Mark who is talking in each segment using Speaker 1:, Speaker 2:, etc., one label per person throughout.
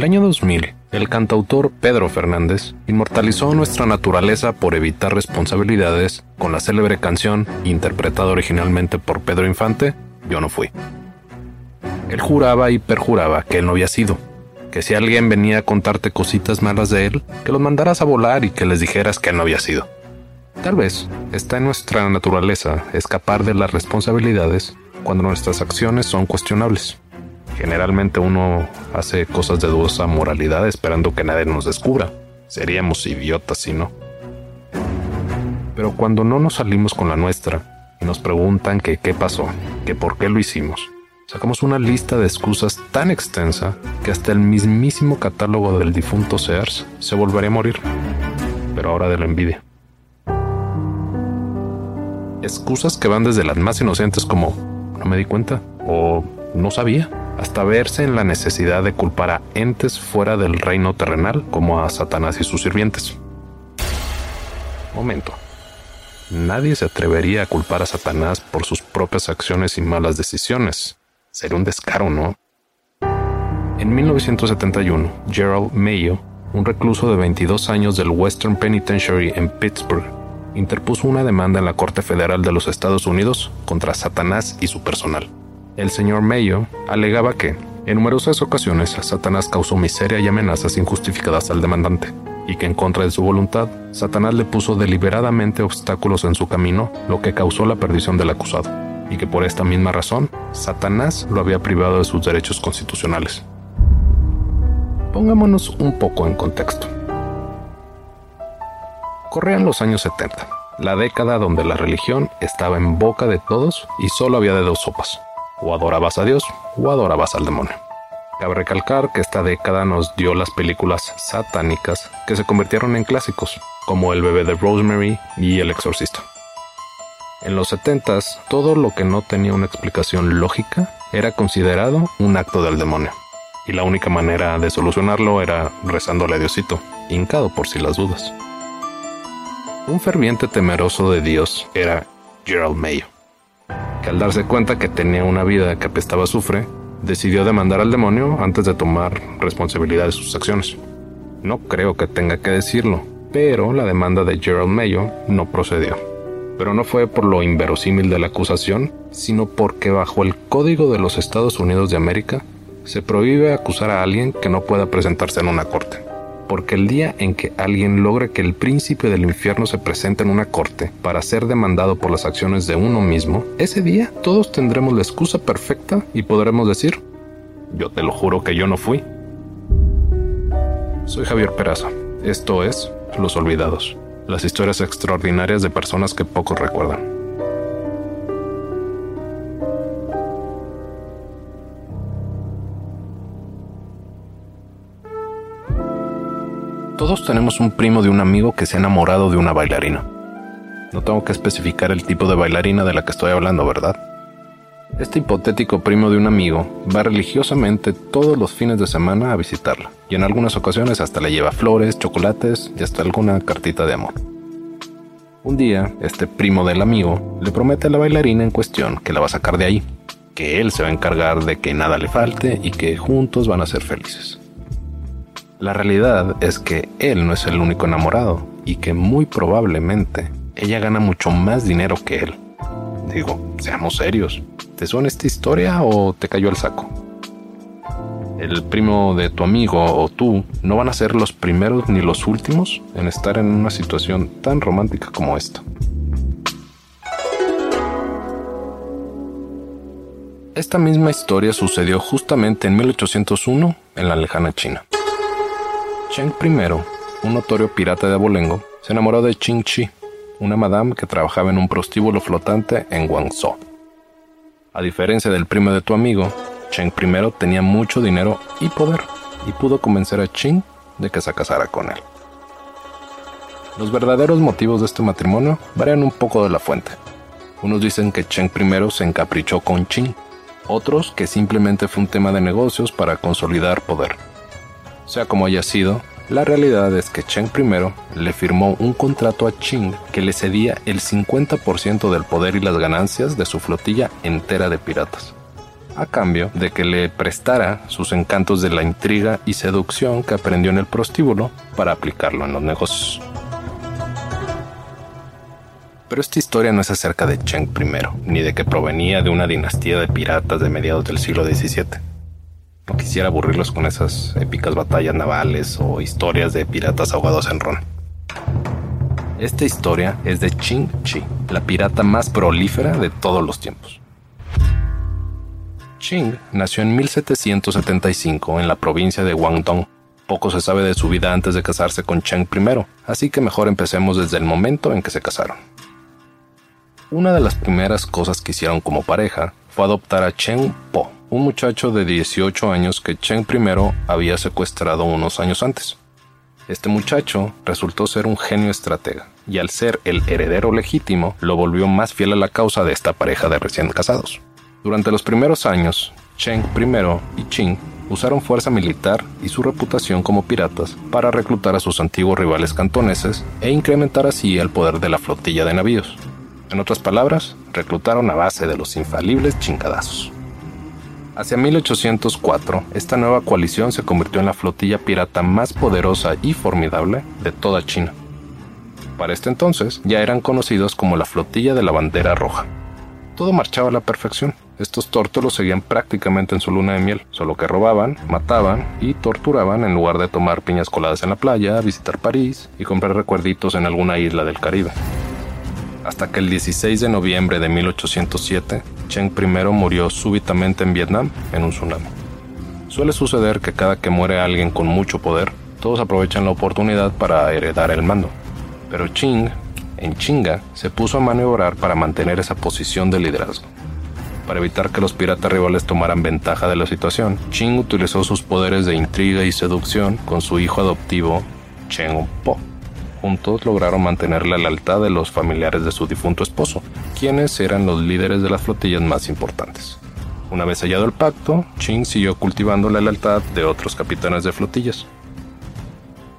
Speaker 1: El año 2000, el cantautor Pedro Fernández inmortalizó nuestra naturaleza por evitar responsabilidades con la célebre canción, interpretada originalmente por Pedro Infante, Yo no fui. Él juraba y perjuraba que él no había sido, que si alguien venía a contarte cositas malas de él, que los mandaras a volar y que les dijeras que él no había sido. Tal vez está en nuestra naturaleza escapar de las responsabilidades cuando nuestras acciones son cuestionables. Generalmente uno hace cosas de dudosa moralidad esperando que nadie nos descubra. Seríamos idiotas si no. Pero cuando no nos salimos con la nuestra y nos preguntan qué pasó, que por qué lo hicimos, sacamos una lista de excusas tan extensa que hasta el mismísimo catálogo del difunto Sears se volvería a morir. Pero ahora de la envidia. Excusas que van desde las más inocentes como no me di cuenta o no sabía, hasta verse en la necesidad de culpar a entes fuera del reino terrenal como a Satanás y sus sirvientes. Momento. Nadie se atrevería a culpar a Satanás por sus propias acciones y malas decisiones. Sería un descaro, ¿no? En 1971, Gerald Mayo, un recluso de 22 años del Western Penitentiary en Pittsburgh, interpuso una demanda en la Corte Federal de los Estados Unidos contra Satanás y su personal. El señor Mayo alegaba que, en numerosas ocasiones, Satanás causó miseria y amenazas injustificadas al demandante, y que en contra de su voluntad, Satanás le puso deliberadamente obstáculos en su camino, lo que causó la perdición del acusado, y que por esta misma razón, Satanás lo había privado de sus derechos constitucionales. Pongámonos un poco en contexto. Corrían los años 70, la década donde la religión estaba en boca de todos y solo había de dos sopas. O adorabas a Dios o adorabas al demonio. Cabe recalcar que esta década nos dio las películas satánicas que se convirtieron en clásicos, como El bebé de Rosemary y El exorcista. En los 70s, todo lo que no tenía una explicación lógica era considerado un acto del demonio. Y la única manera de solucionarlo era rezándole a Diosito, hincado por si las dudas. Un ferviente temeroso de Dios era Gerald Mayo, que al darse cuenta que tenía una vida que apestaba azufre, decidió demandar al demonio antes de tomar responsabilidad de sus acciones. No creo que tenga que decirlo, pero la demanda de Gerald Mayo no procedió. Pero no fue por lo inverosímil de la acusación, sino porque bajo el Código de los Estados Unidos de América se prohíbe acusar a alguien que no pueda presentarse en una corte porque el día en que alguien logre que el príncipe del infierno se presente en una corte para ser demandado por las acciones de uno mismo, ese día todos tendremos la excusa perfecta y podremos decir, yo te lo juro que yo no fui. Soy Javier Peraza. Esto es Los Olvidados, las historias extraordinarias de personas que pocos recuerdan. Todos tenemos un primo de un amigo que se ha enamorado de una bailarina. No tengo que especificar el tipo de bailarina de la que estoy hablando, ¿verdad? Este hipotético primo de un amigo va religiosamente todos los fines de semana a visitarla, y en algunas ocasiones hasta le lleva flores, chocolates y hasta alguna cartita de amor. Un día, este primo del amigo le promete a la bailarina en cuestión que la va a sacar de ahí, que él se va a encargar de que nada le falte y que juntos van a ser felices. La realidad es que él no es el único enamorado y que muy probablemente ella gana mucho más dinero que él. Digo, seamos serios. ¿Te suena esta historia o te cayó el saco? El primo de tu amigo o tú no van a ser los primeros ni los últimos en estar en una situación tan romántica como esta. Esta misma historia sucedió justamente en 1801 en la lejana China. Cheng I, un notorio pirata de abolengo, se enamoró de Ching Chi, una madame que trabajaba en un prostíbulo flotante en Guangzhou. A diferencia del primo de tu amigo, Cheng I tenía mucho dinero y poder y pudo convencer a Ching de que se casara con él. Los verdaderos motivos de este matrimonio varían un poco de la fuente. Unos dicen que Cheng I se encaprichó con Ching, otros que simplemente fue un tema de negocios para consolidar poder. Sea como haya sido, la realidad es que Cheng I le firmó un contrato a Ching que le cedía el 50% del poder y las ganancias de su flotilla entera de piratas, a cambio de que le prestara sus encantos de la intriga y seducción que aprendió en el prostíbulo para aplicarlo en los negocios. Pero esta historia no es acerca de Cheng I, ni de que provenía de una dinastía de piratas de mediados del siglo XVII. No quisiera aburrirlos con esas épicas batallas navales o historias de piratas ahogados en ron. Esta historia es de Ching Chi, la pirata más prolífera de todos los tiempos. Ching nació en 1775 en la provincia de Guangdong. Poco se sabe de su vida antes de casarse con Cheng I, así que mejor empecemos desde el momento en que se casaron. Una de las primeras cosas que hicieron como pareja fue adoptar a Cheng Po, un muchacho de 18 años que Cheng I había secuestrado unos años antes. Este muchacho resultó ser un genio estratega, y al ser el heredero legítimo, lo volvió más fiel a la causa de esta pareja de recién casados. Durante los primeros años, Cheng I y Ching usaron fuerza militar y su reputación como piratas para reclutar a sus antiguos rivales cantoneses e incrementar así el poder de la flotilla de navíos. En otras palabras, reclutaron a base de los infalibles chingadazos. Hacia 1804, esta nueva coalición se convirtió en la flotilla pirata más poderosa y formidable de toda China. Para este entonces, ya eran conocidos como la flotilla de la bandera roja. Todo marchaba a la perfección. Estos tórtolos seguían prácticamente en su luna de miel, solo que robaban, mataban y torturaban en lugar de tomar piñas coladas en la playa, visitar París y comprar recuerditos en alguna isla del Caribe hasta que el 16 de noviembre de 1807, Cheng I murió súbitamente en Vietnam en un tsunami. Suele suceder que cada que muere alguien con mucho poder, todos aprovechan la oportunidad para heredar el mando. Pero Ching, en Chinga, se puso a maniobrar para mantener esa posición de liderazgo. Para evitar que los piratas rivales tomaran ventaja de la situación, Ching utilizó sus poderes de intriga y seducción con su hijo adoptivo, Cheng Po juntos lograron mantener la lealtad de los familiares de su difunto esposo, quienes eran los líderes de las flotillas más importantes. Una vez hallado el pacto, Ching siguió cultivando la lealtad de otros capitanes de flotillas.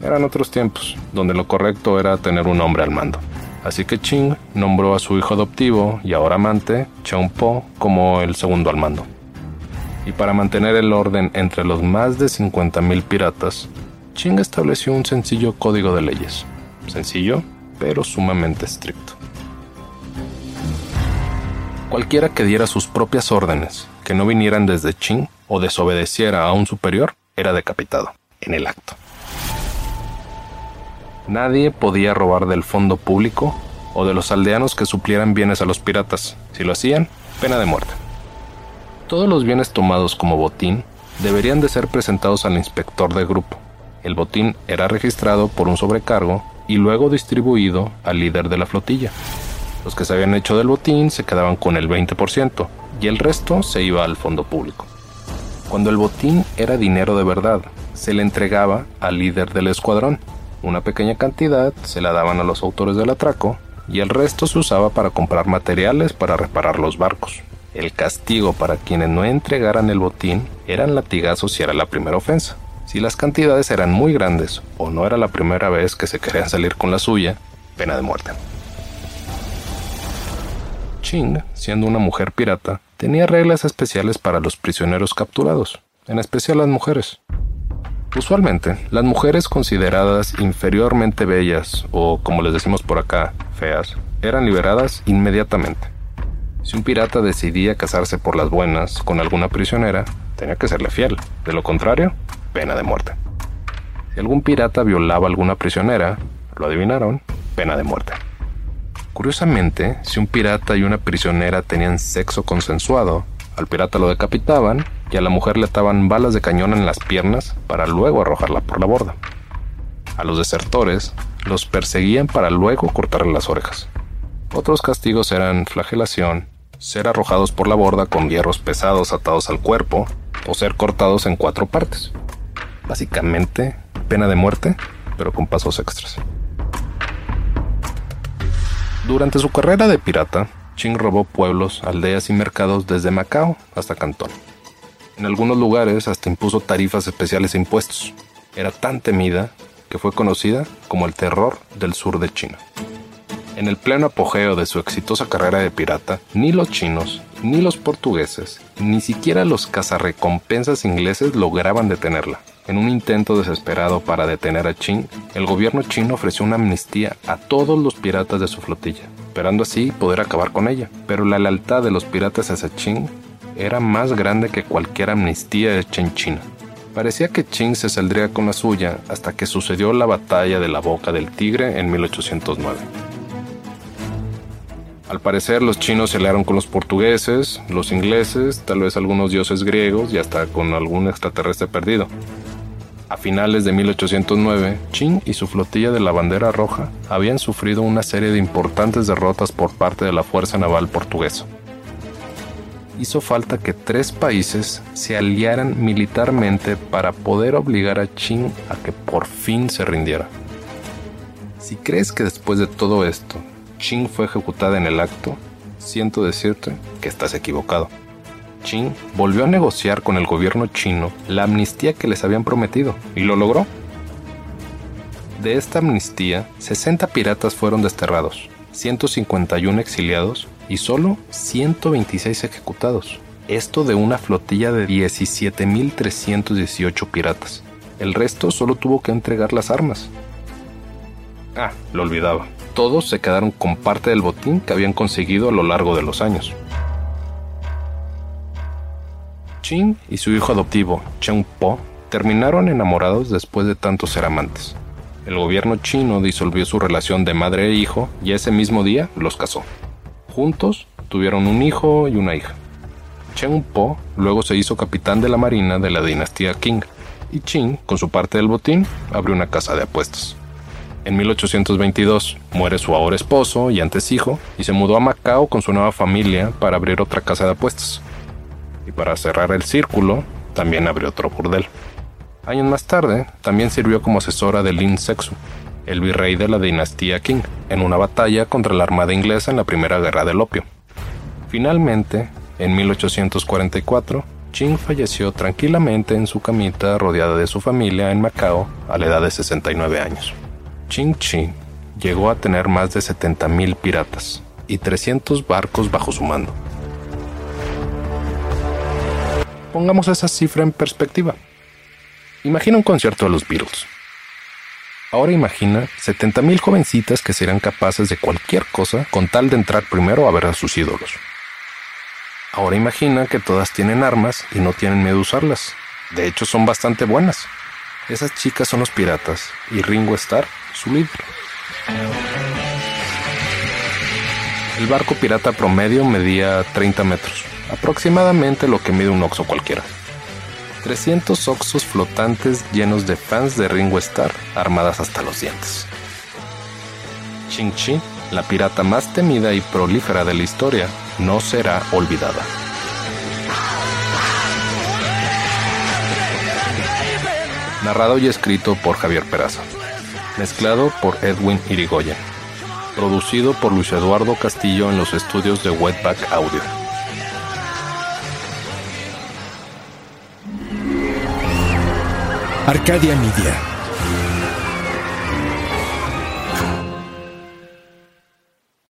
Speaker 1: Eran otros tiempos, donde lo correcto era tener un hombre al mando. Así que Ching nombró a su hijo adoptivo y ahora amante, Cheung Po, como el segundo al mando. Y para mantener el orden entre los más de 50.000 piratas, Ching estableció un sencillo código de leyes, sencillo, pero sumamente estricto. Cualquiera que diera sus propias órdenes, que no vinieran desde Ching o desobedeciera a un superior, era decapitado, en el acto. Nadie podía robar del fondo público o de los aldeanos que suplieran bienes a los piratas. Si lo hacían, pena de muerte. Todos los bienes tomados como botín deberían de ser presentados al inspector de grupo. El botín era registrado por un sobrecargo y luego distribuido al líder de la flotilla. Los que se habían hecho del botín se quedaban con el 20% y el resto se iba al fondo público. Cuando el botín era dinero de verdad, se le entregaba al líder del escuadrón. Una pequeña cantidad se la daban a los autores del atraco y el resto se usaba para comprar materiales para reparar los barcos. El castigo para quienes no entregaran el botín eran latigazos si era la primera ofensa. Si las cantidades eran muy grandes o no era la primera vez que se querían salir con la suya, pena de muerte. Ching, siendo una mujer pirata, tenía reglas especiales para los prisioneros capturados, en especial las mujeres. Usualmente, las mujeres consideradas inferiormente bellas o, como les decimos por acá, feas, eran liberadas inmediatamente. Si un pirata decidía casarse por las buenas con alguna prisionera, tenía que serle fiel. De lo contrario, pena de muerte. Si algún pirata violaba a alguna prisionera, lo adivinaron, pena de muerte. Curiosamente, si un pirata y una prisionera tenían sexo consensuado, al pirata lo decapitaban y a la mujer le ataban balas de cañón en las piernas para luego arrojarla por la borda. A los desertores los perseguían para luego cortarle las orejas. Otros castigos eran flagelación, ser arrojados por la borda con hierros pesados atados al cuerpo o ser cortados en cuatro partes. Básicamente, pena de muerte, pero con pasos extras. Durante su carrera de pirata, Ching robó pueblos, aldeas y mercados desde Macao hasta Cantón. En algunos lugares hasta impuso tarifas especiales e impuestos. Era tan temida que fue conocida como el terror del sur de China. En el pleno apogeo de su exitosa carrera de pirata, ni los chinos, ni los portugueses, ni siquiera los cazarrecompensas ingleses lograban detenerla. En un intento desesperado para detener a Qing, el gobierno chino ofreció una amnistía a todos los piratas de su flotilla, esperando así poder acabar con ella. Pero la lealtad de los piratas hacia Qing era más grande que cualquier amnistía hecha en China. Parecía que Qing se saldría con la suya hasta que sucedió la batalla de la Boca del Tigre en 1809. Al parecer los chinos se aliaron con los portugueses, los ingleses, tal vez algunos dioses griegos y hasta con algún extraterrestre perdido. A finales de 1809, Qing y su flotilla de la bandera roja habían sufrido una serie de importantes derrotas por parte de la Fuerza Naval portuguesa. Hizo falta que tres países se aliaran militarmente para poder obligar a Qing a que por fin se rindiera. Si crees que después de todo esto Qing fue ejecutada en el acto, siento decirte que estás equivocado. Volvió a negociar con el gobierno chino la amnistía que les habían prometido y lo logró. De esta amnistía, 60 piratas fueron desterrados, 151 exiliados y solo 126 ejecutados. Esto de una flotilla de 17.318 piratas. El resto solo tuvo que entregar las armas. Ah, lo olvidaba todos se quedaron con parte del botín que habían conseguido a lo largo de los años. Qing y su hijo adoptivo, Cheng Po, terminaron enamorados después de tantos ser amantes. El gobierno chino disolvió su relación de madre e hijo y ese mismo día los casó. Juntos tuvieron un hijo y una hija. Cheng Po luego se hizo capitán de la marina de la dinastía Qing y Qing, con su parte del botín, abrió una casa de apuestas. En 1822 muere su ahora esposo y antes hijo y se mudó a Macao con su nueva familia para abrir otra casa de apuestas. Y para cerrar el círculo, también abrió otro burdel. Años más tarde, también sirvió como asesora de Lin Sexu, el virrey de la dinastía Qing, en una batalla contra la armada inglesa en la Primera Guerra del Opio. Finalmente, en 1844, Qing falleció tranquilamente en su camita rodeada de su familia en Macao a la edad de 69 años. Ching Ching llegó a tener más de 70.000 piratas y 300 barcos bajo su mando. Pongamos esa cifra en perspectiva. Imagina un concierto de los Beatles. Ahora imagina 70.000 jovencitas que serán capaces de cualquier cosa con tal de entrar primero a ver a sus ídolos. Ahora imagina que todas tienen armas y no tienen miedo a usarlas. De hecho, son bastante buenas. Esas chicas son los piratas y Ringo Starr su líder. El barco pirata promedio medía 30 metros, aproximadamente lo que mide un oxo cualquiera. 300 oxos flotantes llenos de fans de Ringo Starr armadas hasta los dientes. Ching Chi, la pirata más temida y prolífera de la historia, no será olvidada. narrado y escrito por Javier Peraza, mezclado por Edwin Irigoyen, producido por Luis Eduardo Castillo en los estudios de Wetback Audio.
Speaker 2: Arcadia Media.